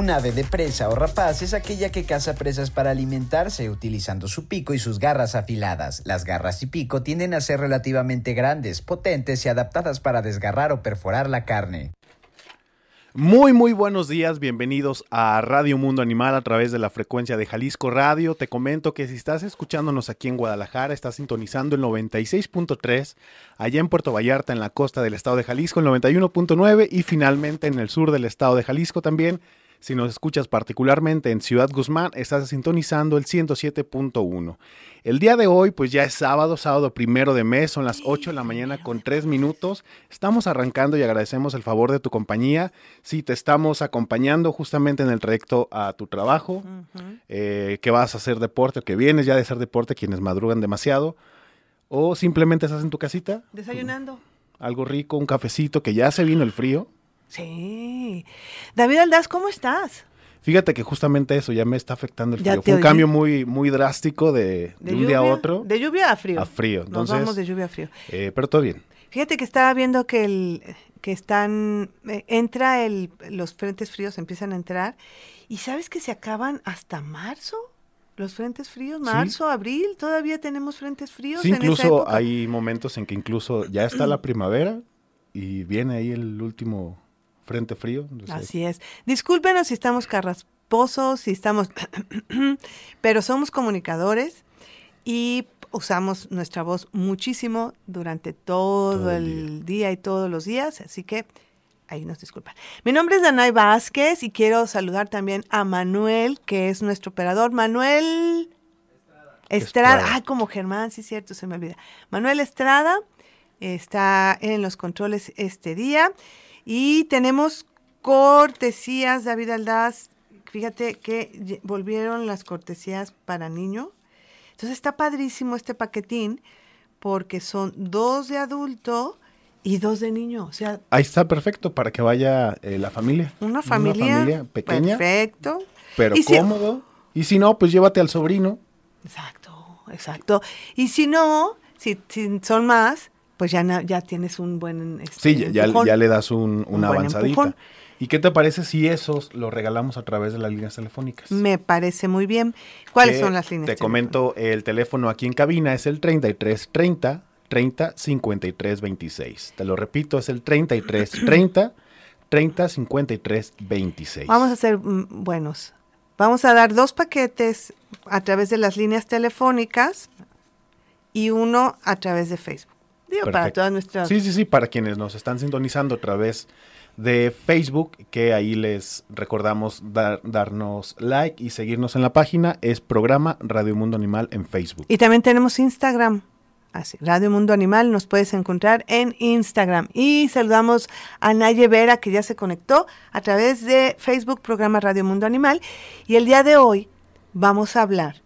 Un ave de presa o rapaz es aquella que caza presas para alimentarse utilizando su pico y sus garras afiladas. Las garras y pico tienden a ser relativamente grandes, potentes y adaptadas para desgarrar o perforar la carne. Muy, muy buenos días, bienvenidos a Radio Mundo Animal a través de la frecuencia de Jalisco Radio. Te comento que si estás escuchándonos aquí en Guadalajara, estás sintonizando el 96.3, allá en Puerto Vallarta, en la costa del estado de Jalisco, el 91.9 y finalmente en el sur del estado de Jalisco también si nos escuchas particularmente en Ciudad Guzmán, estás sintonizando el 107.1. El día de hoy, pues ya es sábado, sábado primero de mes, son las 8 de la mañana con 3 minutos. Estamos arrancando y agradecemos el favor de tu compañía. Si te estamos acompañando justamente en el trayecto a tu trabajo, eh, que vas a hacer deporte, que vienes ya de hacer deporte, quienes madrugan demasiado, o simplemente estás en tu casita. Desayunando. Algo rico, un cafecito, que ya se vino el frío. Sí. David Aldaz, ¿cómo estás? Fíjate que justamente eso ya me está afectando el frío. Fue un cambio muy, muy drástico de, un día a otro. De lluvia a frío. A frío. Nos vamos de lluvia a frío. Eh, pero todo bien. Fíjate que estaba viendo que el que están eh, entra el los frentes fríos empiezan a entrar y sabes que se acaban hasta marzo. Los frentes fríos, marzo, abril, todavía tenemos frentes fríos. Sí, incluso hay momentos en que incluso ya está la primavera y viene ahí el último frente frío. Así es. Discúlpenos si estamos carrasposos, si estamos... pero somos comunicadores y usamos nuestra voz muchísimo durante todo, el, día. y todos los días, así que ahí nos disculpan. Mi nombre es Danay Vázquez y quiero saludar también a Manuel, que es nuestro operador. Manuel Estrada. Estrada. Ah, como Germán, sí, cierto, se me olvida. Manuel Estrada está en los controles este día. Y tenemos cortesías, David Aldaz. Fíjate que volvieron las cortesías para niño. Entonces está padrísimo este paquetín porque son dos de adulto y dos de niño. O sea, ahí está perfecto para que vaya eh, la familia. Una familia, una familia pequeña. Perfecto. Pero cómodo. y si no, pues llévate al sobrino. Exacto, exacto. Y si no, si son más, pues ya, ya tienes un buen... Este, sí, ya, ya, le das un, una avanzadita. ¿Y qué te parece si esos los regalamos a través de las líneas telefónicas? Me parece muy bien. ¿Cuáles son las líneas? Te comento, el teléfono aquí en cabina es el 33 30 30 53 26. Te lo repito, es el 33 30 30 53 26. Vamos a ser mm, buenos. Vamos a dar dos paquetes a través de las líneas telefónicas y uno a través de Facebook para todas nuestras... Sí, sí, sí, para quienes nos están sintonizando a través de Facebook, que ahí les recordamos darnos like y seguirnos en la página, es programa Radio Mundo Animal en Facebook. Y también tenemos Instagram. Así, Radio Mundo Animal, nos puedes encontrar en Instagram. Y saludamos a Naye Vera, que ya se conectó a través de Facebook, programa Radio Mundo Animal. Y el día de hoy vamos a hablar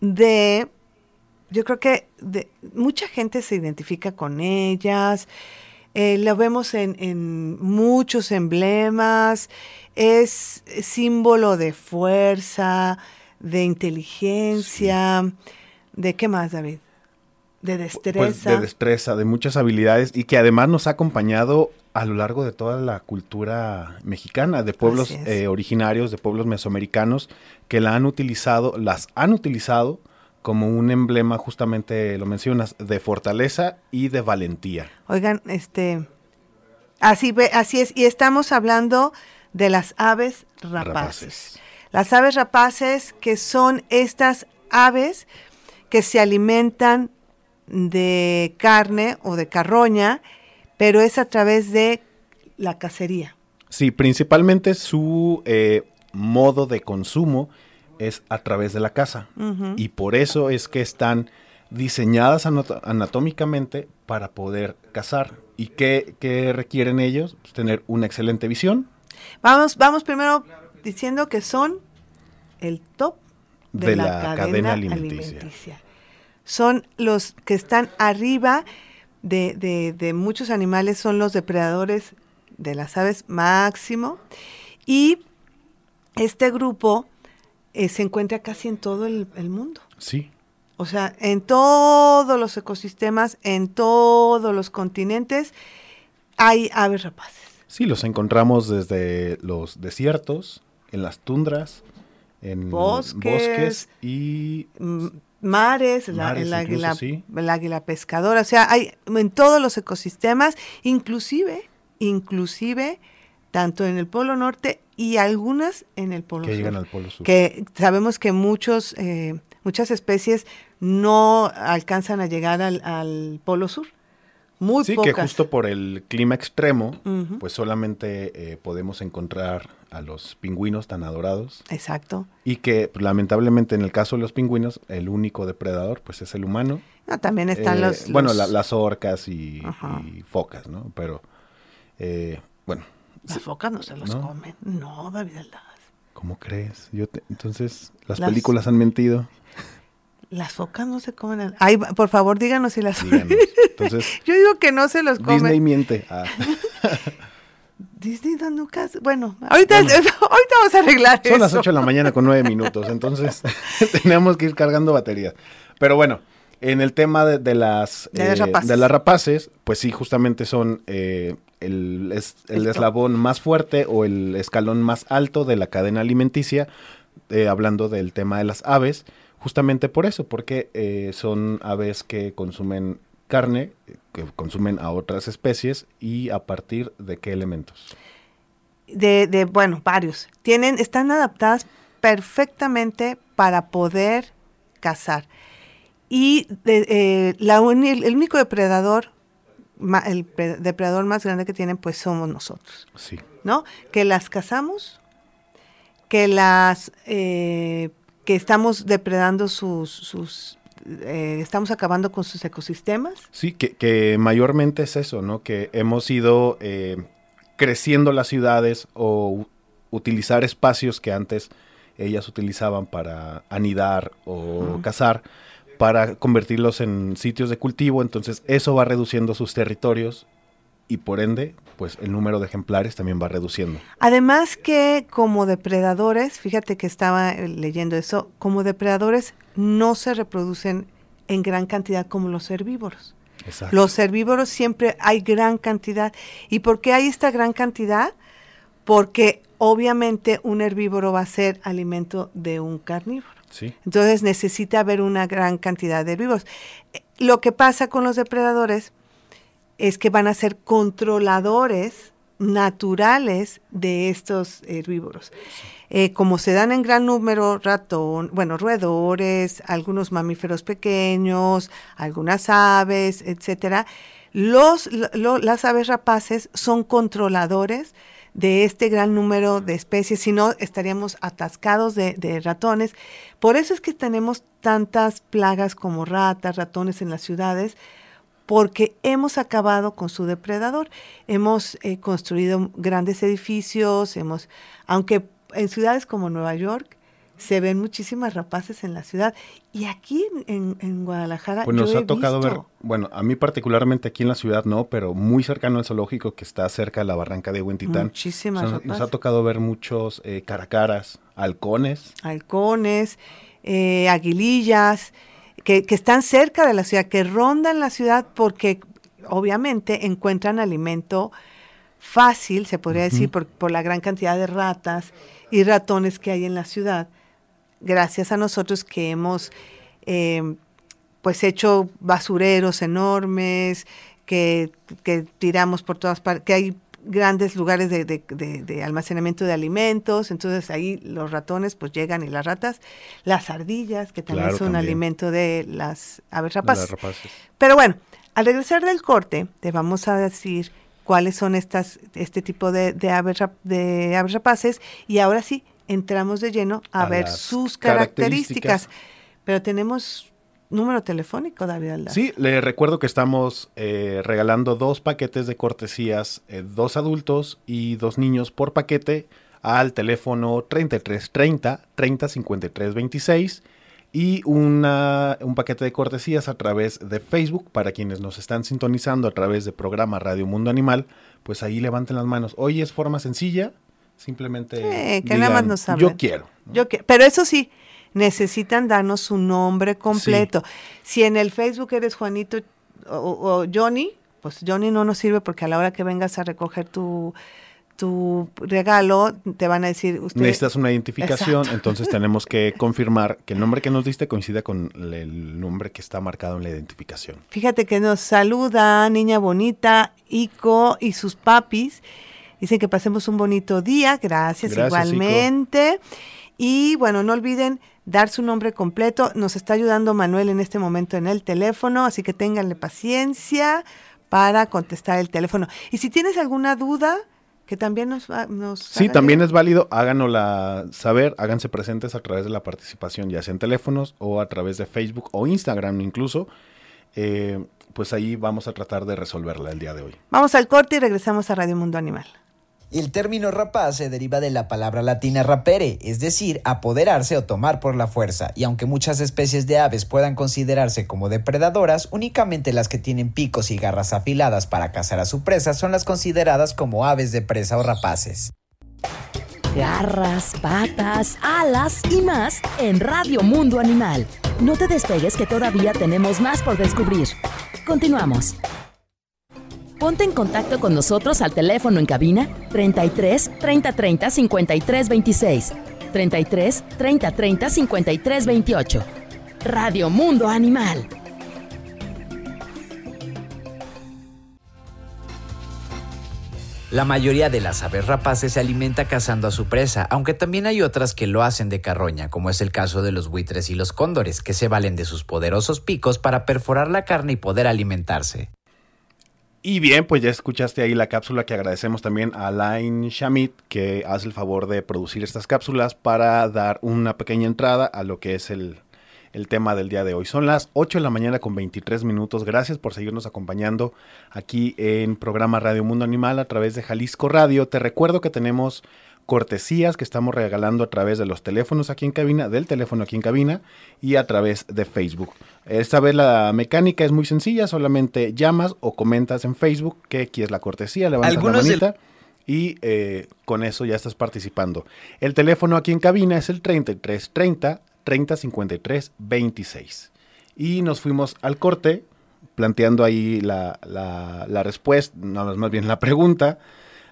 de yo creo que mucha gente se identifica con ellas, eh, lo vemos en, muchos emblemas, es símbolo de fuerza, de inteligencia, ¿de qué más, David? De pues, destreza. de destreza, de muchas habilidades y que además nos ha acompañado a lo largo de toda la cultura mexicana, de pueblos eh, originarios, de pueblos mesoamericanos, que la han utilizado, las han utilizado como un emblema, justamente lo mencionas, de fortaleza y de valentía. Oigan, este, así, así es, y estamos hablando de las aves rapaces. Las aves rapaces que son estas aves que se alimentan de carne o de carroña, pero es a través de la cacería. Sí, principalmente su eh, modo de consumo es a través de la casa. Y por eso es que están diseñadas anatómicamente para poder cazar. ¿Y qué, requieren ellos? Pues tener una excelente visión. Vamos, vamos primero diciendo que son el top de, la, cadena, alimenticia. Son los que están arriba de, de, muchos animales, son los depredadores de las aves máximo. Y este grupo eh, se encuentra casi en todo el, mundo. Sí. O sea, en todos los ecosistemas, en todos los continentes, hay aves rapaces. Sí, los encontramos desde los desiertos, en las tundras, en bosques, y mares, el, águila, el águila pescadora, o sea, hay en todos los ecosistemas, inclusive, inclusive tanto en el Polo Norte y algunas en el Polo que Sur. Llegan al Polo Sur. Que sabemos que muchos, eh, muchas especies no alcanzan a llegar al, Polo Sur. Muy sí, que justo por el clima extremo, pues solamente eh, podemos encontrar a los pingüinos tan adorados. Exacto. Y que pues, lamentablemente en el caso de los pingüinos, el único depredador pues es el humano. No, también están eh, los, Bueno, las orcas y, focas, ¿no? Pero, bueno, las focas no se los comen. No, David Aldaz. ¿Cómo crees? Yo entonces, ¿las, películas han mentido? Las focas no se comen. Ay, por favor, díganos si las Entonces, Yo digo que no se los comen. Disney miente. Ah. Disney dando caso. Bueno, ahorita, ahorita vamos a arreglar Son las 8 de la mañana con 9 minutos, entonces tenemos que ir cargando baterías. Pero bueno, en el tema de, las, de, las rapaces. de las rapaces, pues sí, justamente son eh, el, el eslabón más fuerte o el escalón más alto de la cadena alimenticia, eh, hablando del tema de las aves, justamente por eso, porque eh, son aves que consumen carne, que consumen a otras especies y a partir de qué elementos. De, de bueno, varios. Tienen, están adaptadas perfectamente para poder cazar. Y eh, la el único depredador el depredador más grande que tienen, pues somos nosotros. Sí. ¿No? Que las cazamos, que las eh, que estamos depredando sus, sus eh, estamos acabando con sus ecosistemas. Sí, que, mayormente es eso, ¿no? Que hemos ido eh, creciendo las ciudades o utilizar espacios que antes ellas utilizaban para anidar o cazar para convertirlos en sitios de cultivo, entonces eso va reduciendo sus territorios y por ende, pues el número de ejemplares también va reduciendo. Además que como depredadores, fíjate que estaba eh, leyendo eso, como depredadores no se reproducen en gran cantidad como los herbívoros. Exacto. Los herbívoros siempre hay gran cantidad. ¿Y por qué hay esta gran cantidad? Porque obviamente un herbívoro va a ser alimento de un carnívoro. Entonces necesita haber una gran cantidad de herbívoros. Lo que pasa con los depredadores es que van a ser controladores naturales de estos herbívoros. Eh, como se dan en gran número ratón, bueno, roedores, algunos mamíferos pequeños, algunas aves, etcétera, los, las aves rapaces son controladores de este gran número de especies, si no estaríamos atascados de, ratones. Por eso es que tenemos tantas plagas como ratas, ratones en las ciudades, porque hemos acabado con su depredador. Hemos eh, construido grandes edificios, hemos, aunque en ciudades como Nueva York, se ven muchísimas rapaces en la ciudad. Y aquí en, Guadalajara. Pues nos ha tocado ver, bueno, a mí particularmente aquí en la ciudad no, pero muy cercano al zoológico que está cerca de la barranca de Huentitán. Muchísimas Nos ha tocado ver muchos eh, caracaras, halcones. Halcones, eh, aguilillas, que, están cerca de la ciudad, que rondan la ciudad porque obviamente encuentran alimento fácil, se podría decir, por, por la gran cantidad de ratas y ratones que hay en la ciudad gracias a nosotros que hemos eh, pues hecho basureros enormes, que, tiramos por todas partes, que hay grandes lugares de, almacenamiento de alimentos, entonces ahí los ratones pues llegan y las ratas, las ardillas, que también son alimento de las aves rapaces. Pero bueno, al regresar del corte, te vamos a decir cuáles son estas, este tipo de, aves, de aves rapaces y ahora sí, entramos de lleno a, ver sus características. Pero tenemos número telefónico, David Aldaz. Sí, le recuerdo que estamos eh, regalando dos paquetes de cortesías, eh, dos adultos y dos niños por paquete al teléfono 33 30 30 53 26 y una, un paquete de cortesías a través de Facebook para quienes nos están sintonizando a través de programa Radio Mundo Animal, pues ahí levanten las manos. Hoy es forma sencilla, simplemente que nada más nos yo quiero. Yo quiero, pero eso sí, necesitan darnos su nombre completo. Si en el Facebook eres Juanito o, Johnny, pues Johnny no nos sirve porque a la hora que vengas a recoger tu tu regalo, te van a decir... Usted... Necesitas una identificación, entonces tenemos que confirmar que el nombre que nos diste coincida con el nombre que está marcado en la identificación. Fíjate que nos saluda Niña Bonita, Ico y sus papis. Dicen que pasemos un bonito día, gracias, igualmente. Y bueno, no olviden dar su nombre completo. Nos está ayudando Manuel en este momento en el teléfono, así que ténganle paciencia para contestar el teléfono. Y si tienes alguna duda, que también nos... nos sí, también es válido, háganosla saber, háganse presentes a través de la participación, ya sea en teléfonos o a través de Facebook o Instagram incluso. Eh, pues ahí vamos a tratar de resolverla el día de hoy. Vamos al corte y regresamos a Radio Mundo Animal. El término rapaz se deriva de la palabra latina rapere, es decir, apoderarse o tomar por la fuerza, y aunque muchas especies de aves puedan considerarse como depredadoras, únicamente las que tienen picos y garras afiladas para cazar a su presa son las consideradas como aves de presa o rapaces. Garras, patas, alas y más en Radio Mundo Animal. No te despegues que todavía tenemos más por descubrir. Continuamos. Ponte en contacto con nosotros al teléfono en cabina 33 30 30 53 26, 33 30 30 53 28. Radio Mundo Animal. La mayoría de las aves rapaces se alimenta cazando a su presa, aunque también hay otras que lo hacen de carroña, como es el caso de los buitres y los cóndores, que se valen de sus poderosos picos para perforar la carne y poder alimentarse. Y bien, pues ya escuchaste ahí la cápsula que agradecemos también a Alain Shamit, que hace el favor de producir estas cápsulas para dar una pequeña entrada a lo que es el, el tema del día de hoy. Son las 8 de la mañana con 23 minutos. Gracias por seguirnos acompañando aquí en programa Radio Mundo Animal a través de Jalisco Radio. Te recuerdo que tenemos cortesías que estamos regalando a través de los teléfonos aquí en cabina, del teléfono aquí en cabina y a través de Facebook. Esta vez la mecánica es muy sencilla, solamente llamas o comentas en Facebook que quieres la cortesía, levantas la manita y eh, con eso ya estás participando. El teléfono aquí en cabina es el 33 30 30 53 26. Y nos fuimos al corte planteando ahí la, la respuesta, no, más bien la pregunta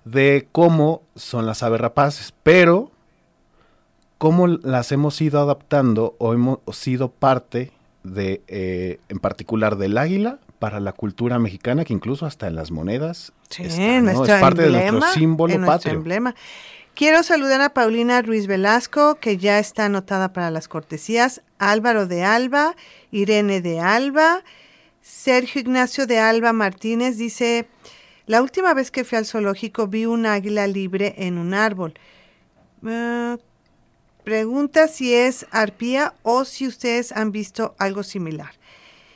de cómo son las aves rapaces, pero cómo las hemos ido adaptando o hemos sido parte de, eh, en particular del águila para la cultura mexicana, que incluso hasta en las monedas es parte de nuestro símbolo patrio. emblema. Quiero saludar a Paulina Ruiz Velasco, que ya está anotada para las cortesías, Álvaro de Alba, Irene de Alba, Sergio Ignacio de Alba Martínez dice, la última vez que fui al zoológico vi un águila libre en un árbol. Ah, pregunta si es arpía o si ustedes han visto algo similar.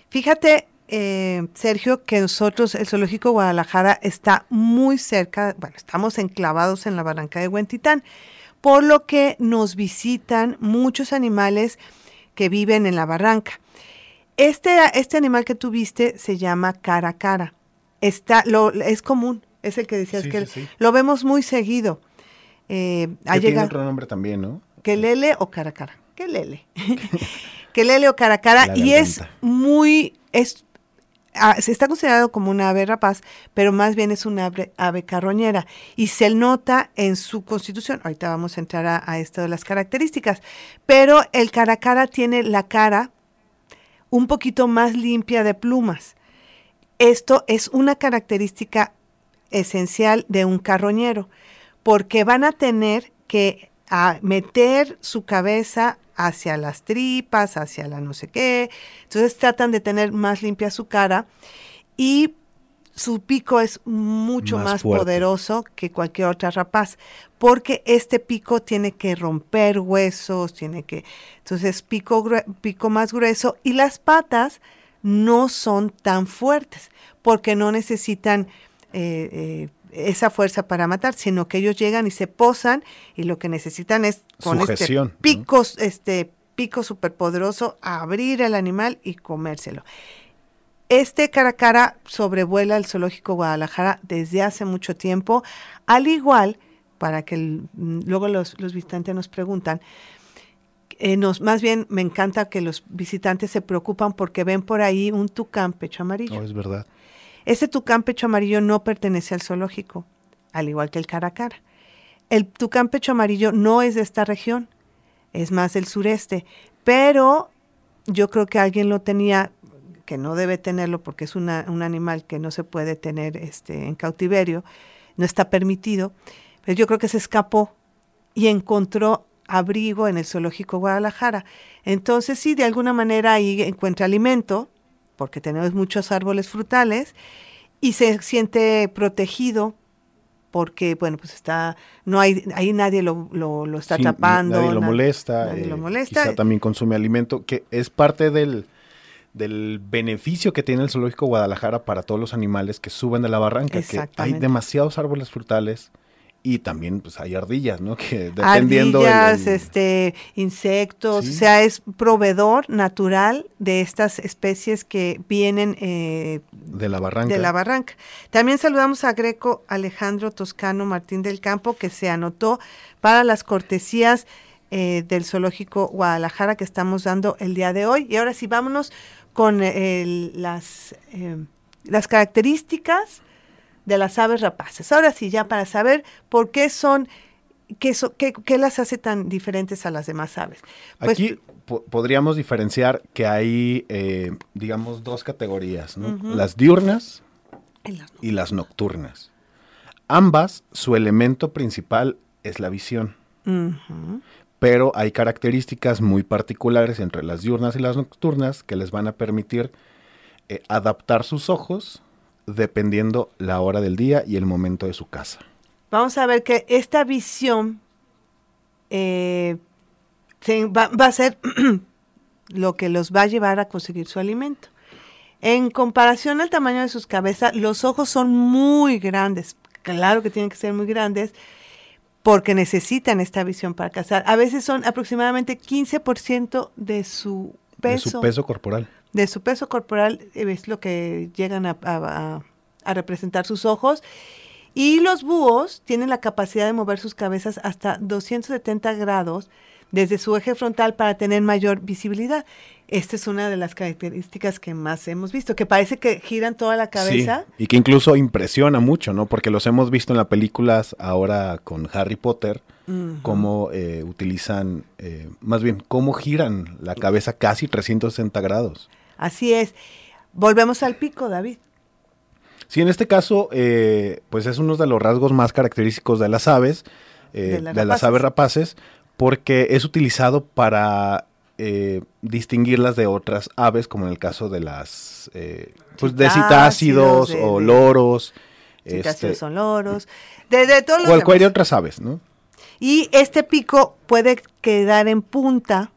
Fíjate, eh, Sergio, que nosotros, el Zoológico Guadalajara está muy cerca, bueno, estamos enclavados en la barranca de Huentitán, por lo que nos visitan muchos animales que viven en la barranca. Este, este animal que tuviste se llama cara cara está, lo, es común, es el que decías que lo vemos muy seguido. Eh, tiene otro nombre también, ¿no? Que lele o cara a cara. Que lele. que lele o cara a cara. y es muy, es, ah, se está considerado como una ave rapaz, pero más bien es una ave, carroñera. Y se nota en su constitución. Ahorita vamos a entrar a, a esto de las características. Pero el cara cara tiene la cara un poquito más limpia de plumas. Esto es una característica esencial de un carroñero, porque van a tener que meter su cabeza hacia las tripas, hacia la no sé qué. Entonces tratan de tener más limpia su cara y su pico es mucho más, poderoso que cualquier otra rapaz, porque este pico tiene que romper huesos, tiene que, entonces pico, pico más grueso y las patas no son tan fuertes porque no necesitan eh, eh, esa fuerza para matar, sino que ellos llegan y se posan y lo que necesitan es con Sujeción, este pico, este pico superpoderoso abrir el animal y comérselo. Este cara a cara sobrevuela el zoológico Guadalajara desde hace mucho tiempo, al igual, para que el- mm, luego los, los visitantes nos preguntan, eh, nos, más bien me encanta que los visitantes se preocupan porque ven por ahí un tucán pecho amarillo. No, es verdad. Ese tucán pecho amarillo no pertenece al zoológico, al igual que el cara a cara. El tucán pecho amarillo no es de esta región, es más del sureste, pero yo creo que alguien lo tenía, que no debe tenerlo porque es una- un animal que no se puede tener este, en cautiverio, no está permitido, pero yo creo que se escapó y encontró abrigo en el zoológico Guadalajara. Entonces sí, de alguna manera ahí encuentra alimento, porque tenemos muchos árboles frutales, y se siente protegido porque, bueno, pues está, no hay, ahí nadie lo, lo, lo está Sí, atrapando. Nadie lo molesta. nadie lo eh, molesta. Quizá también consume alimento, que es parte del, del beneficio que tiene el Zoológico Guadalajara para todos los animales que suben de la barranca, que hay demasiados árboles frutales y también pues hay ardillas, ¿no? Que dependiendo Ardillas, el- este, insectos, Sí. o sea, es proveedor natural de estas especies que vienen eh, de la barranca. de la barranca. También saludamos a Greco Alejandro Toscano Martín del Campo, que se anotó para las cortesías eh, del Zoológico Guadalajara que estamos dando el día de hoy. Y ahora sí, vámonos con el- las, eh, las características de las aves rapaces. Ahora sí, ya para saber por qué son, qué, so- qué- qué las hace tan diferentes a las demás aves. Pues, Aquí po- podríamos diferenciar que hay, eh, digamos, dos categorías, ¿no? Las diurnas las- y las nocturnas. Ambas, su elemento principal es la visión, pero hay características muy particulares entre las diurnas y las nocturnas que les van a permitir eh, adaptar sus ojos dependiendo la hora del día y el momento de su caza. Vamos a ver que esta visión eh, va, va a ser lo que los va a llevar a conseguir su alimento. En comparación al tamaño de sus cabezas, los ojos son muy grandes. Claro que tienen que ser muy grandes porque necesitan esta visión para cazar. A veces son aproximadamente 15% de su De su peso corporal. De su peso corporal eh, es lo que llegan a, a- a- a representar sus ojos. Y los búhos tienen la capacidad de mover sus cabezas hasta 270 grados desde su eje frontal para tener mayor visibilidad. Esta es una de las características que más hemos visto, que parece que giran toda la cabeza. Sí, y que incluso impresiona mucho, ¿no? Porque los hemos visto en las películas ahora con Harry Potter, cómo eh, utilizan, eh, más bien, cómo giran la cabeza casi 360 grados. Así es. Volvemos al pico, David. Sí, en este caso, eh, pues es uno de los rasgos más característicos de las aves, eh, De de, las aves rapaces, porque es utilizado para eh, distinguirlas de otras aves, como en el caso de las, eh, pues de Citácidos, de- o de- loros, Citácidos este, son loros, de, de todos los cualquier demás. otras aves, ¿no? Y este pico puede quedar en punta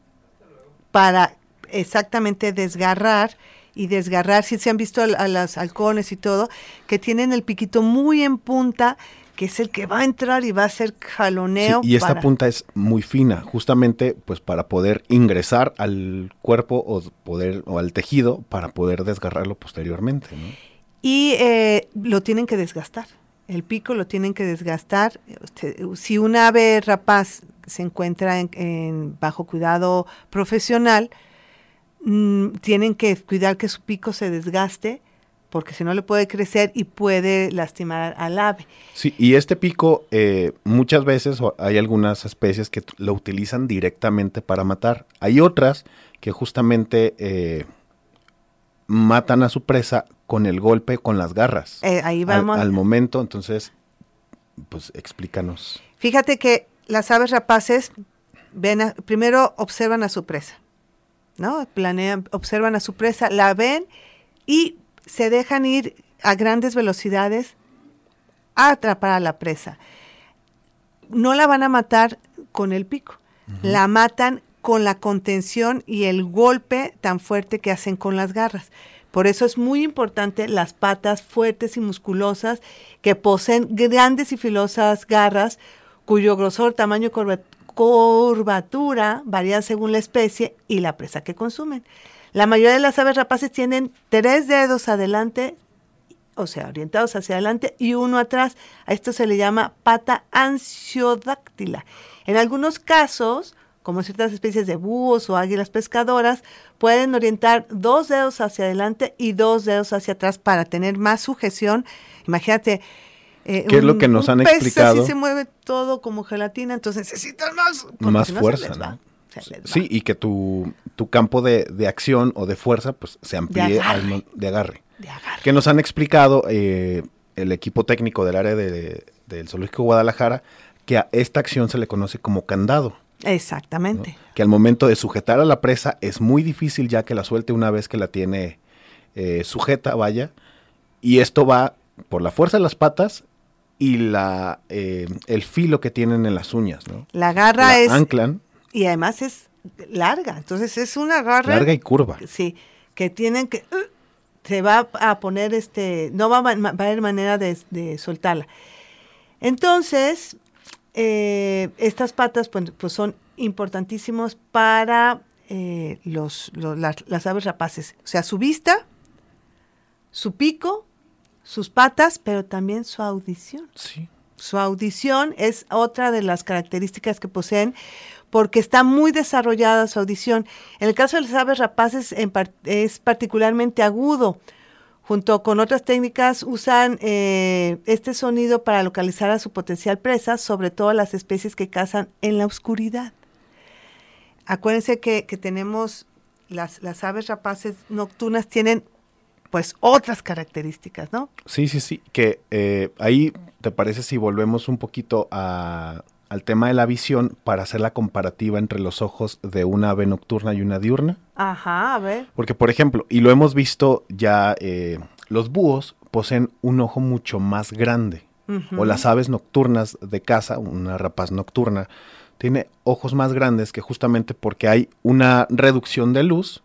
para exactamente desgarrar y desgarrar. Si se han visto al- a, las halcones y todo, que tienen el piquito muy en punta, que es el que va a entrar y va a hacer jaloneo. Sí, y esta para- punta es muy fina, justamente pues para poder ingresar al cuerpo o poder o al tejido para poder desgarrarlo posteriormente, ¿no? Y eh, lo tienen que desgastar. El pico lo tienen que desgastar. Este, Si un ave rapaz se encuentra en, en bajo cuidado profesional, mm, tienen que cuidar que su pico se desgaste, porque si no le puede crecer y puede lastimar al ave. Sí, y este pico eh, muchas veces hay algunas especies que lo utilizan directamente para matar. Hay otras que justamente eh, matan a su presa con el golpe con las garras. Eh, ahí al, vamos. al momento, entonces, pues explícanos. Fíjate que las aves rapaces ven a- primero observan a su presa, ¿no? Planean, observan a su presa, la ven y se dejan ir a grandes velocidades a atrapar a la presa. No la van a matar con el pico, la matan con la contención y el golpe tan fuerte que hacen con las garras. Por eso es muy importante las patas fuertes y musculosas que poseen grandes y filosas garras cuyo grosor, tamaño y curvatura varían según la especie y la presa que consumen. La mayoría de las aves rapaces tienen tres dedos adelante, o sea, orientados hacia adelante y uno atrás. A esto se le llama pata ansiodáctila. En algunos casos, como ciertas especies de búhos o águilas pescadoras, pueden orientar dos dedos hacia adelante y dos dedos hacia atrás para tener más sujeción. Imagínate, eh, ¿Qué es lo que nos han explicado? Así se mueve todo como gelatina, entonces necesitan más, más fuerza, ¿no? Sí, y que tu, tu campo de, de, acción o de fuerza pues se amplíe de agarre. de, agarre. Que nos han explicado eh, el equipo técnico del área de, del Zoológico Guadalajara que a esta acción se le conoce como candado. Exactamente. Que al momento de sujetar a la presa es muy difícil ya que la suelte una vez que la tiene eh, sujeta, vaya. Y esto va por la fuerza de las patas y la eh, el filo que tienen en las uñas, ¿no? La garra es anclan y además es larga, entonces es una garra larga y curva. Sí, que tienen que uh, se va a poner este no va a, va a haber manera de, soltarla. Entonces eh, estas patas pues, pues, son importantísimos para eh, los, las, las aves rapaces, o sea, su vista, su pico sus patas, pero también su audición. Sí. Su audición es otra de las características que poseen porque está muy desarrollada su audición. En el caso de las aves rapaces es particularmente agudo. Junto con otras técnicas usan eh, este sonido para localizar a su potencial presa, sobre todo las especies que cazan en la oscuridad. Acuérdense que, que tenemos las, las aves rapaces nocturnas tienen pues otras características, ¿no? Sí, sí, sí, que eh, ahí te parece si volvemos un poquito al tema de la visión para hacer la comparativa entre los ojos de una ave nocturna y una diurna. Ajá, a ver. Porque, por ejemplo, y lo hemos visto ya, eh, los búhos poseen un ojo mucho más grande. O las aves nocturnas de caza, una rapaz nocturna, tiene ojos más grandes que justamente porque hay una reducción de luz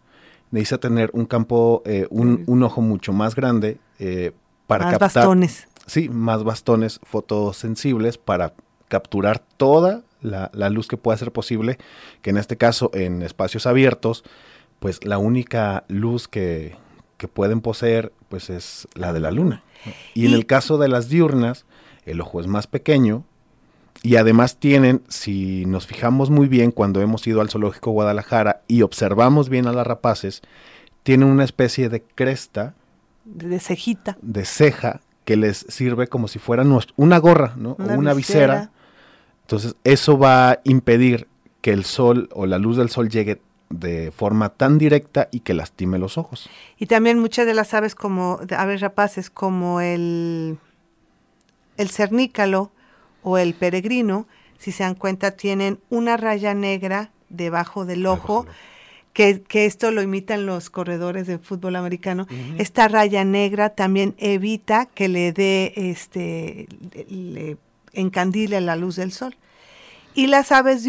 necesita tener un campo, eh, un, ojo mucho más grande eh, para más bastones. Sí, más bastones fotosensibles para capturar toda la, luz que pueda ser posible, que en este caso en espacios abiertos, pues la única luz que, que pueden poseer pues es la de la luna. Y, en el caso de las diurnas, el ojo es más pequeño, y además tienen, si nos fijamos muy bien cuando hemos ido al zoológico Guadalajara y observamos bien a las rapaces, tienen una especie de cresta. De cejita. De ceja que les sirve como si fuera una gorra, ¿no? o una visera. Entonces, eso va a impedir que el sol o la luz del sol llegue de forma tan directa y que lastime los ojos. Y también muchas de las aves como aves rapaces como el el cernícalo o el peregrino, si se dan cuenta, tienen una raya negra debajo del ojo. Que, esto lo imitan los corredores de fútbol americano. Esta raya negra también evita que le dé, este, le encandile la luz del sol. Y las aves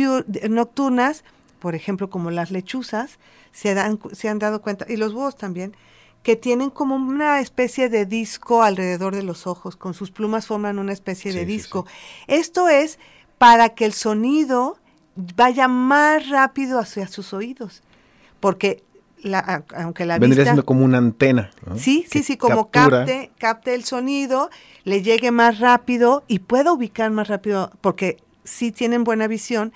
nocturnas, por ejemplo, como las lechuzas, se, dan, se han dado cuenta, y los búhos también, que tienen como una especie de disco alrededor de los ojos, con sus plumas forman una especie de disco. Esto es para que el sonido vaya más rápido hacia sus oídos, porque la, aunque la Vendría siendo como una antena. Sí, sí, sí, como capte, capte el sonido, le llegue más rápido y pueda ubicar más rápido, porque sí tienen buena visión,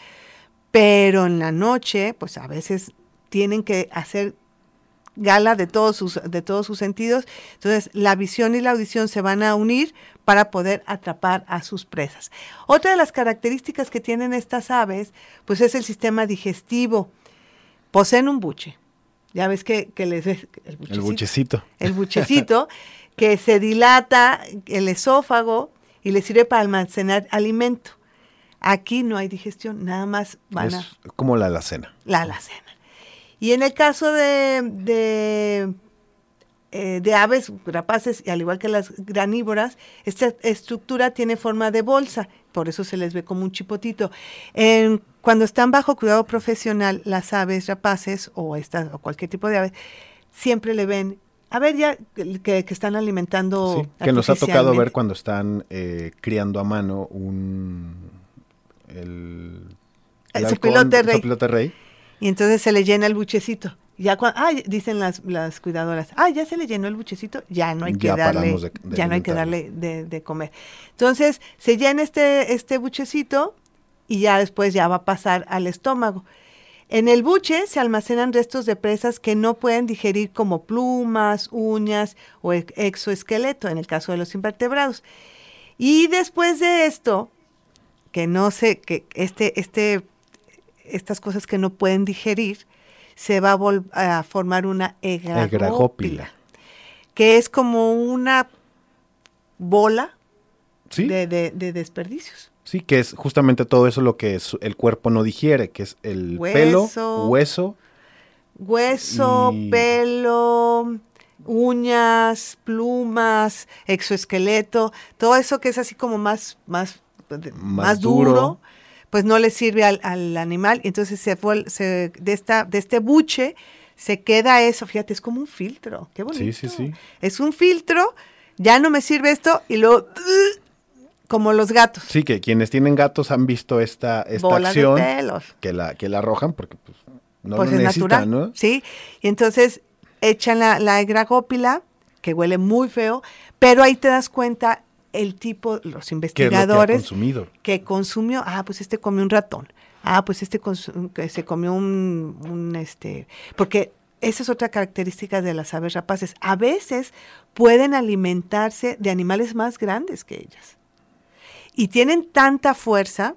pero en la noche, pues a veces tienen que hacer gala de todos sus, de todos sus sentidos. Entonces, la visión y la audición se van a unir para poder atrapar a sus presas. Otra de las características que tienen estas aves, pues es el sistema digestivo. Poseen un buche. Ya ves que, les el buchecito. El buchecito. El buchecito que se dilata el esófago y le sirve para almacenar alimento. Aquí no hay digestión, nada más van es como la alacena. La alacena. Y en el caso de, de, eh, aves rapaces, y al igual que las granívoras, esta estructura tiene forma de bolsa, por eso se les ve como un chipotito. cuando están bajo cuidado profesional, las aves rapaces o, estas, o cualquier tipo de ave, siempre le ven a ver ya que, que están alimentando. Sí, que nos ha tocado ver cuando están eh, criando a mano un... El, El halcón- zopilote rey. zopilote rey. Y entonces se le llena el buchecito. Ya cuando, ay, dicen las, las cuidadoras, ah, ya se le llenó el buchecito, ya no hay que Ya darle, de- de ya no hay que darle de, de comer. Entonces, se llena este, este buchecito y ya después ya va a pasar al estómago. En el buche se almacenan restos de presas que no pueden digerir como plumas, uñas o ex- exoesqueleto, en el caso de los invertebrados. Y después de esto, que no sé, que este, este, estas cosas que no pueden digerir, se va a, formar una egragópila, Egragópila. que es como una bola Sí, de, de- de desperdicios. sí, que es justamente todo eso lo que es- el cuerpo no digiere, que es el pelo, Hueso. hueso, Y- pelo, uñas, plumas, exoesqueleto, todo eso que es así como más, más, Más más duro, duro. Pues no le sirve al, al animal. Entonces se fue, se- de, esta, de este buche se queda eso, fíjate, es como un filtro, qué bonito. Sí, sí, sí. Es un filtro, ya no me sirve esto, y luego, como los gatos, Sí, que quienes tienen gatos han visto esta, esta bolas acción de pelos. que la, que la arrojan porque pues, no pues lo es necesitan, natural, ¿no? ¿sí? Y entonces echan la, la egragópila, que huele muy feo, pero ahí te das cuenta el tipo, los Que es lo que ha investigadores que consumió, ah, pues este comió un ratón, ah, pues este se comió un, un, este, porque esa es otra característica de las aves rapaces. A veces pueden alimentarse de animales más grandes que ellas. Y tienen tanta fuerza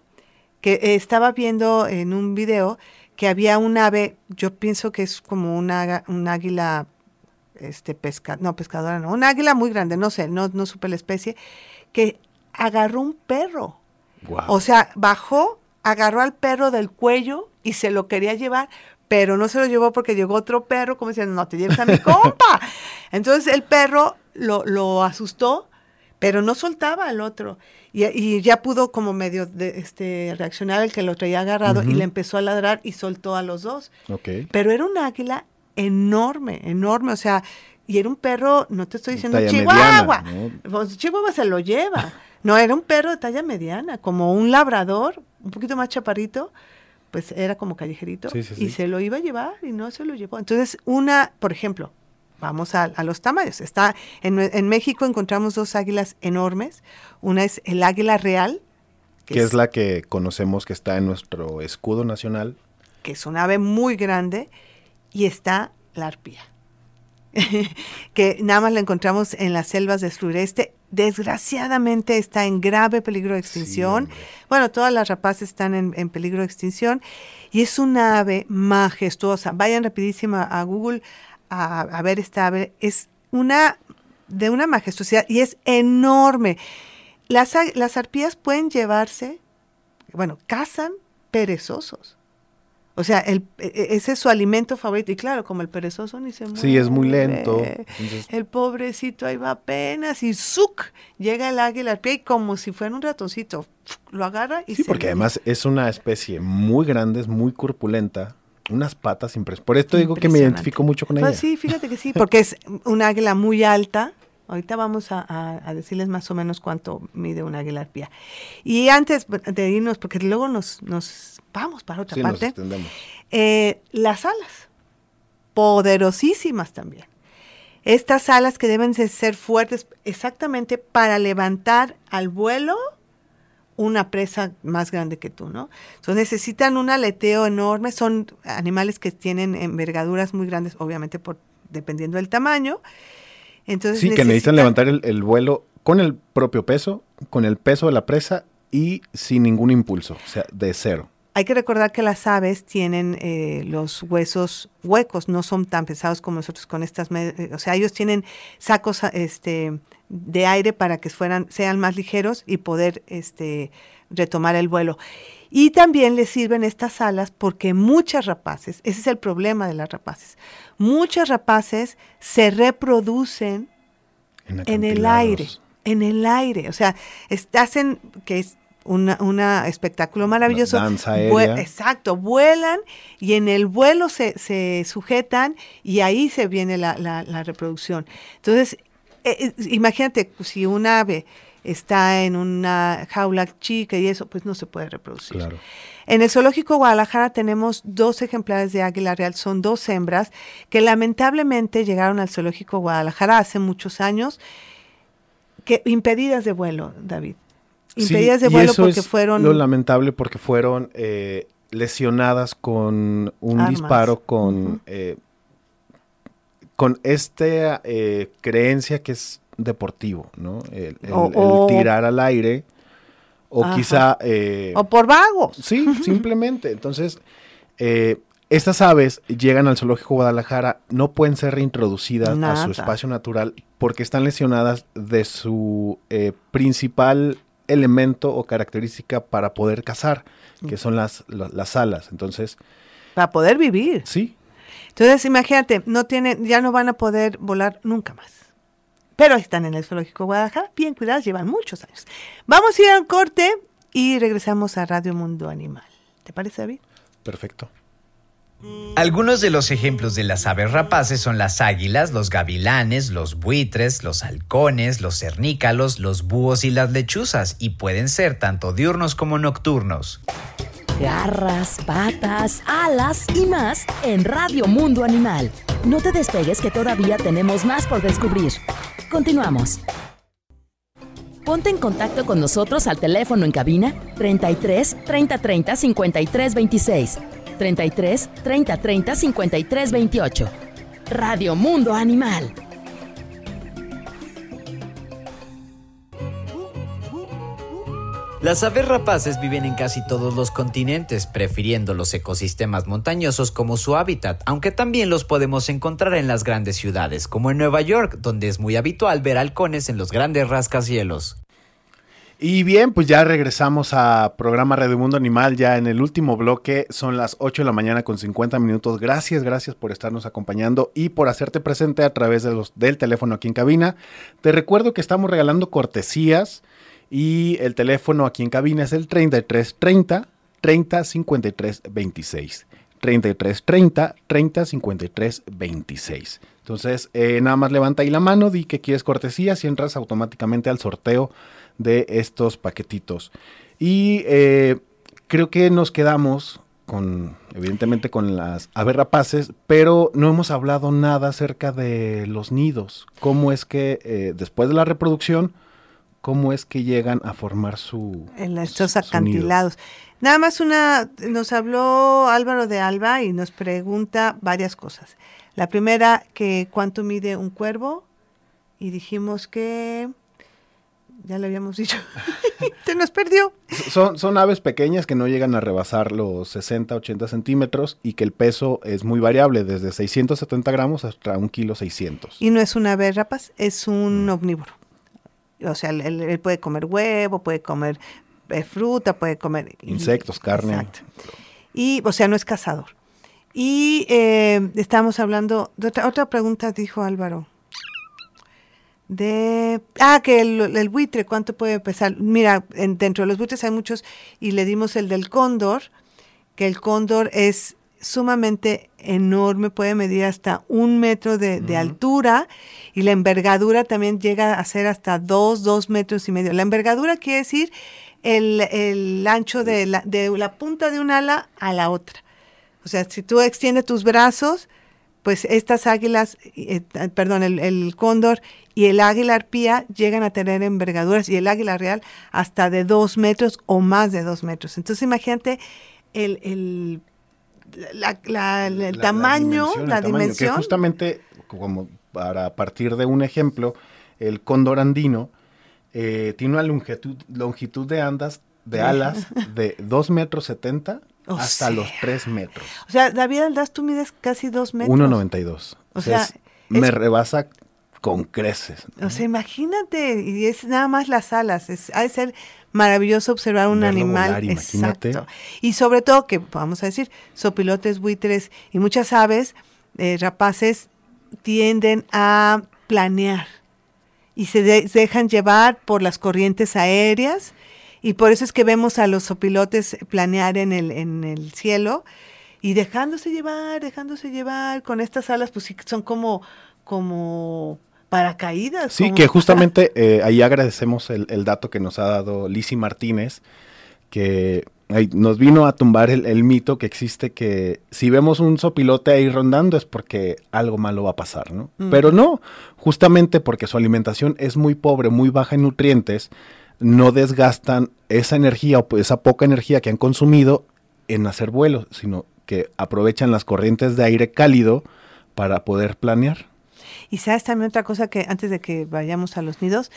que eh, estaba viendo en un video que había un ave, yo pienso que es como una, un águila este pesca, no pescadora, no, un águila muy grande, no sé, no, no supe la especie, que agarró un perro. O sea, bajó, agarró al perro del cuello y se lo quería llevar, pero no se lo llevó porque llegó otro perro como diciendo, no te lleves a mi compa. Entonces el perro lo, lo asustó, pero no soltaba al otro. Y, y ya pudo como medio de, este, reaccionar el que lo traía agarrado y le empezó a ladrar y soltó a los dos. Pero era un águila enorme, enorme, o sea, y era un perro, no te estoy diciendo chihuahua, mediana, pues chihuahua se lo lleva, no, era un perro de talla mediana, como un labrador, un poquito más chaparrito, pues era como callejerito, Sí, sí, y se lo iba a llevar y no se lo llevó. Entonces, una, por ejemplo, vamos a, a los tamaños, está, en, en México encontramos dos águilas enormes, una es el águila real, Que es la que conocemos que está en nuestro escudo nacional. que es un ave muy grande, y está la arpía, que nada más la encontramos en las selvas del sureste. Desgraciadamente está en grave peligro de extinción. bueno, todas las rapaces están en, en peligro de extinción. Y es una ave majestuosa. Vayan rapidísima a Google a, a ver esta ave. Es una de una majestuosidad y es enorme. Las, las arpías pueden llevarse, bueno, cazan perezosos. O sea, el, e- e- ese es su alimento favorito. Y claro, como el perezoso ni se mueve. Sí, es muy lento. entonces, El pobrecito ahí va apenas y ¡zuc! Llega el águila al pie y como si fuera un ratoncito. Lo agarra y sí, se porque además es una especie muy grande, es muy corpulenta, unas patas impresionantes. Por esto digo que me identifico mucho con ella. Pues sí, fíjate que sí, porque es un águila muy alta. Ahorita vamos a, a- a decirles más o menos cuánto mide un águila arpía. Y antes de irnos, porque luego nos, nos vamos para otra Sí, nos parte, extendemos. eh, las alas, poderosísimas también. Estas alas que deben de ser fuertes exactamente para levantar al vuelo una presa más grande que tú, ¿no? Entonces necesitan un aleteo enorme, son animales que tienen envergaduras muy grandes, obviamente por dependiendo del tamaño. Entonces Sí, que necesitan levantar el, el vuelo con el propio peso, con el peso de la presa y sin ningún impulso, o sea, de cero. Hay que recordar que las aves tienen eh, los huesos huecos, no son tan pesados como nosotros con estas, eh, o sea, ellos tienen sacos este, de aire para que fueran, sean más ligeros y poder este, retomar el vuelo. Y también les sirven estas alas porque muchas rapaces, ese es el problema de las rapaces, muchas rapaces se reproducen en el aire, en el aire. O sea, est- hacen que es- un espectáculo maravilloso. Danza aérea. exacto, vuelan y en el vuelo se, se sujetan y ahí se viene la, la, reproducción. Entonces, eh, eh, imagínate si un ave está en una jaula chica y eso, pues no se puede reproducir. Claro. En el zoológico Guadalajara tenemos dos ejemplares de águila real, son dos hembras que lamentablemente llegaron al zoológico Guadalajara hace muchos años, que impedidas de vuelo, David impedidas de vuelo porque fueron... Lo lamentable porque fueron eh, lesionadas con un disparo con... Eh, con esta eh, creencia que es deportivo, ¿no? El, tirar al aire o quizá... o por vagos. Sí, simplemente. Entonces, estas aves llegan al zoológico Guadalajara, no pueden ser reintroducidas a su espacio natural porque están lesionadas de su principal elemento o característica para poder cazar, que son las, las, alas. Entonces. Para poder vivir. Sí. Entonces, imagínate, no tienen, ya no van a poder volar nunca más. Pero están en el Zoológico Guadalajara, bien cuidadas, llevan muchos años. Vamos a ir al corte y regresamos a Radio Mundo Animal. ¿Te parece, David? Perfecto. Algunos de los ejemplos de las aves rapaces son las águilas, los gavilanes, los buitres, los halcones, los cernícalos, los búhos y las lechuzas, y pueden ser tanto diurnos como nocturnos. Garras, patas, alas y más en Radio Mundo Animal. No te despegues que todavía tenemos más por descubrir. Continuamos. Ponte en contacto con nosotros al teléfono en cabina 33 30 30 53 26 33 30 30 53 28. Radio Mundo Animal. Las aves rapaces viven en casi todos los continentes, prefiriendo los ecosistemas montañosos como su hábitat, aunque también los podemos encontrar en las grandes ciudades, como en Nueva York, donde es muy habitual ver halcones en los grandes rascacielos. Y bien, pues ya regresamos a programa Radio Mundo Animal, ya en el último bloque, son las 8 de la mañana con 50 minutos. Gracias, gracias por estarnos acompañando y por hacerte presente a través de los, del teléfono aquí en cabina. Te recuerdo que estamos regalando cortesías y el teléfono aquí en cabina es el 33 30 30 53 26. 33 30 30 53 26. Entonces, eh, nada más levanta ahí la mano, di que quieres cortesías y entras automáticamente al sorteo de estos paquetitos. Y eh, creo que nos quedamos con, evidentemente, con las aves rapaces, pero no hemos hablado nada acerca de los nidos. ¿Cómo es que eh, después de la reproducción, cómo es que llegan a formar su... En estos acantilados. Nada más una, nos habló Álvaro de Alba y nos pregunta varias cosas. La primera, que cuánto mide un cuervo, y dijimos que ya le habíamos dicho. Se nos perdió. Son, son aves pequeñas que no llegan a rebasar los 60, 80 centímetros y que el peso es muy variable, desde 670 gramos hasta un kilo 600. Y no es una ave rapaz, es un mm. omnívoro. O sea, él, puede comer huevo, puede comer eh, fruta, puede comer... Insectos, carne. Exacto. Y, o sea, no es cazador. Y eh, estamos hablando, de otra, otra pregunta dijo Álvaro de ah que el, buitre cuánto puede pesar mira dentro de los buitres hay muchos y le dimos el del cóndor que el cóndor es sumamente enorme puede medir hasta un metro de, altura y la envergadura también llega a ser hasta dos dos metros y medio. La envergadura quiere decir el, ancho de la, de la punta de un ala a la otra. O sea si tú extiendes tus brazos pues estas águilas, eh, perdón, el, cóndor y el águila arpía llegan a tener envergaduras y el águila real hasta de dos metros o más de dos metros. Entonces imagínate el, el, el tamaño, la dimensión. Que justamente, como para partir de un ejemplo, el cóndor andino eh, tiene una longitud, longitud de andas, de alas de dos metros setenta hasta los 3 metros. O sea, David Aldaz, tú mides casi 2 metros. 1,92. O, sea, me rebasa con creces. O sea, imagínate, y es nada más las alas, es, ha de ser maravilloso observar un animal. exacto. Y sobre todo que, vamos a decir, sopilotes, buitres y muchas aves eh, rapaces tienden a planear y se dejan llevar por las corrientes aéreas Y por eso es que vemos a los opilotes planear en el, en el cielo y dejándose llevar, dejándose llevar con estas alas, pues sí, son como, como paracaídas. Sí, que justamente eh, ahí agradecemos el, el dato que nos ha dado Lisi Martínez, que ay, nos vino a tumbar el, el mito que existe que si vemos un sopilote ahí rondando es porque algo malo va a pasar, ¿no? Mm. Pero no, justamente porque su alimentación es muy pobre, muy baja en nutrientes, no desgastan esa energía o esa poca energía que han consumido en hacer vuelos, sino que aprovechan las corrientes de aire cálido para poder planear. Y sabes también otra cosa que antes de que vayamos a los nidos,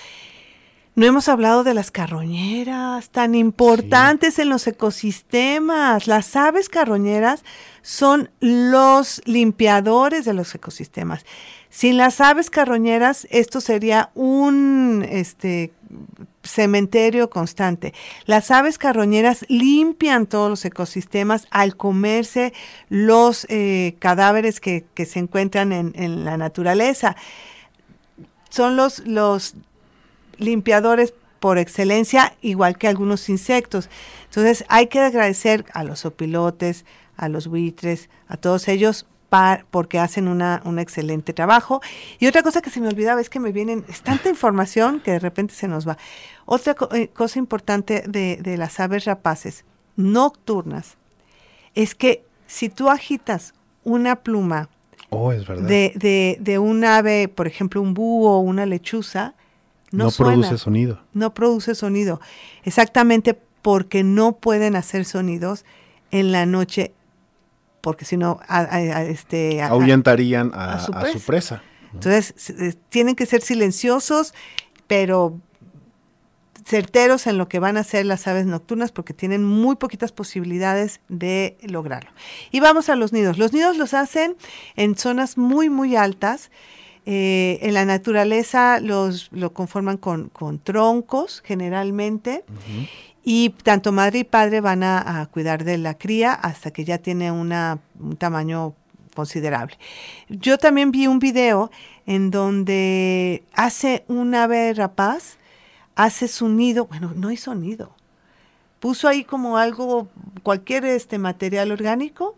no hemos hablado de las carroñeras tan importantes en los ecosistemas. Las aves carroñeras son los limpiadores de los ecosistemas. Sin las aves carroñeras, esto sería un este cementerio constante. Las aves carroñeras limpian todos los ecosistemas al comerse los eh, cadáveres que, se encuentran en, en la naturaleza. Son los, los limpiadores por excelencia, igual que algunos insectos. Entonces hay que agradecer a los opilotes, a los buitres, a todos ellos porque hacen una, un excelente trabajo. Y otra cosa que se me olvidaba es que me vienen, es tanta información que de repente se nos va. Otra co- eh, cosa importante de, de las aves rapaces nocturnas es que si tú agitas una pluma Oh, es verdad. de, de, de un ave, por ejemplo, un búho o una lechuza, no, no suena, produce sonido. no produce sonido. Exactamente porque no pueden hacer sonidos en la noche, porque si no, a- a- a- este, ahuyentarían a, su presa. entonces eh, tienen que ser silenciosos, pero certeros en lo que van a hacer las aves nocturnas porque tienen muy poquitas posibilidades de lograrlo. Y vamos a los nidos. Los nidos los hacen en zonas muy, muy altas. Eh, en la naturaleza los lo conforman con, con troncos generalmente y tanto madre y padre van a, cuidar de la cría hasta que ya tiene una, un tamaño considerable. Yo también vi un video en donde hace un ave rapaz, hace su nido, bueno, no hizo nido, puso ahí como algo, cualquier este material orgánico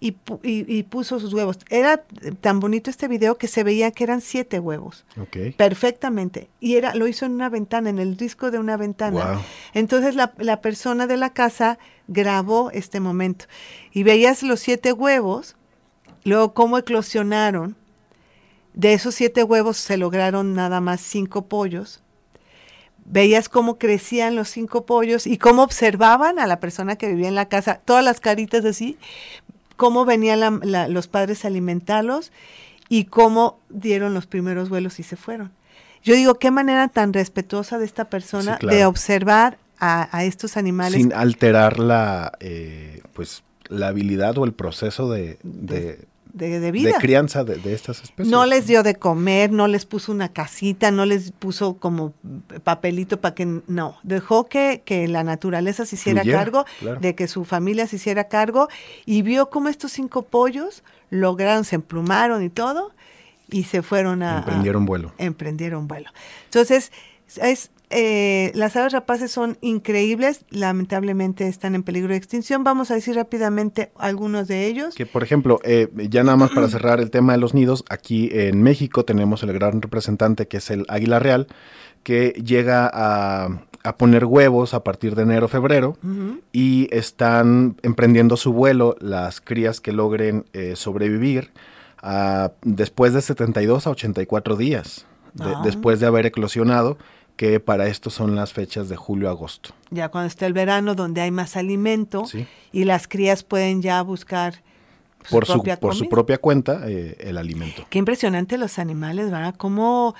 y, pu- y- y puso sus huevos. Era tan bonito este video que se veía que eran siete huevos, Ok. perfectamente. Y era, lo hizo en una ventana, en el disco de una ventana. Wow. Entonces la, la persona de la casa grabó este momento y veías los siete huevos, luego cómo eclosionaron. De esos siete huevos se lograron nada más cinco pollos. Veías cómo crecían los cinco pollos y cómo observaban a la persona que vivía en la casa, todas las caritas así, cómo venían la- la- los padres a alimentarlos y cómo dieron los primeros vuelos y se fueron. Yo digo, qué manera tan respetuosa de esta persona Sí, claro. de observar a, a estos animales. Sin alterar la, eh, pues, la habilidad o el proceso de, de, de, de de vida. crianza de, de estas especies. No les dio de comer, no les puso una casita, no les puso como papelito para que no, dejó que, que la naturaleza se hiciera Fluyera, cargo, claro. de que su familia se hiciera cargo y vio cómo estos cinco pollos lograron, se emplumaron y todo y se fueron a... a- Emprendieron vuelo. emprendieron vuelo. Entonces, es, eh, las aves rapaces son increíbles, lamentablemente están en peligro de extinción. Vamos a decir rápidamente algunos de ellos. Que, por ejemplo, eh, ya nada más para cerrar el tema de los nidos, aquí en México tenemos el gran representante que es el águila real, que llega a, a poner huevos a partir de enero, febrero, y están emprendiendo su vuelo las crías que logren eh, sobrevivir a- después de 72 a 84 días, de- Ah. después de haber eclosionado, que para esto son las fechas de julio-agosto. Ya cuando está el verano, donde hay más alimento Sí. y las crías pueden ya buscar su Por su, propia por su propia cuenta, eh, el alimento. Qué impresionante los animales, ¿verdad? Cómo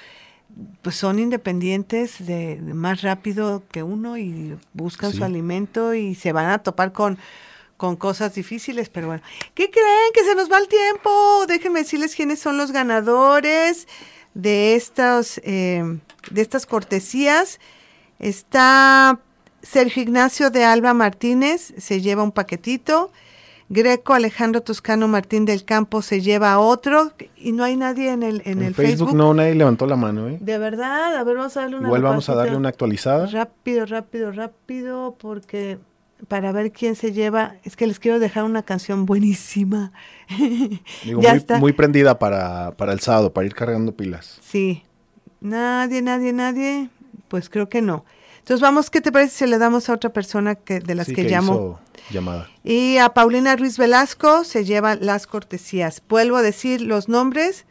pues son independientes de, de más rápido que uno y buscan Sí. su alimento y se van a topar con, con cosas difíciles, pero bueno. ¿Qué creen? Que se nos va el tiempo. Déjenme decirles quiénes son los ganadores de estas, eh, de estas cortesías. Está Sergio Ignacio de Alba Martínez, se lleva un paquetito. Greco Alejandro Toscano Martín del Campo se lleva a otro y no hay nadie en el, en, el Facebook, no, nadie levantó la mano. ¿eh? De verdad, a ver, vamos a darle una Igual vamos a darle una actualizada. Rápido, rápido, rápido, porque para ver quién se lleva, es que les quiero dejar una canción buenísima. Digo, muy, muy, prendida para, para el sábado, para ir cargando pilas. Sí. Nadie, nadie, nadie. Pues creo que no. Entonces vamos, ¿qué te parece si le damos a otra persona que, de las que, que llamo? llamada. Y a Paulina Ruiz Velasco se llevan las cortesías. Vuelvo a decir los nombres.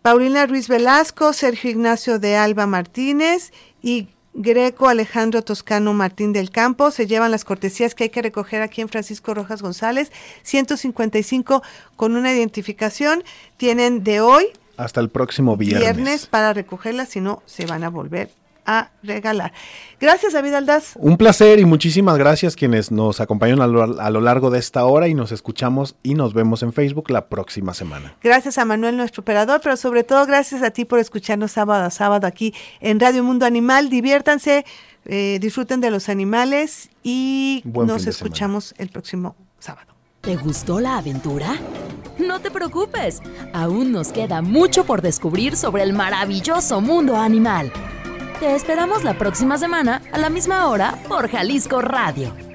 Paulina Ruiz Velasco, Sergio Ignacio de Alba Martínez y Greco Alejandro Toscano Martín del Campo se llevan las cortesías que hay que recoger aquí en Francisco Rojas González, 155 con una identificación. Tienen de hoy hasta el próximo viernes. Viernes para recogerlas, si no se van a volver a regalar. Gracias, David Aldaz. Un placer y muchísimas gracias quienes nos acompañan a lo, largo de esta hora y nos escuchamos y nos vemos en Facebook la próxima semana. Gracias a Manuel, nuestro operador, pero sobre todo gracias a ti por escucharnos sábado a sábado aquí en Radio Mundo Animal. Diviértanse, eh, disfruten de los animales y nos escuchamos el próximo sábado. ¿Te gustó la aventura? No te preocupes, aún nos queda mucho por descubrir sobre el maravilloso mundo animal. Te esperamos la próxima semana a la misma hora por Jalisco Radio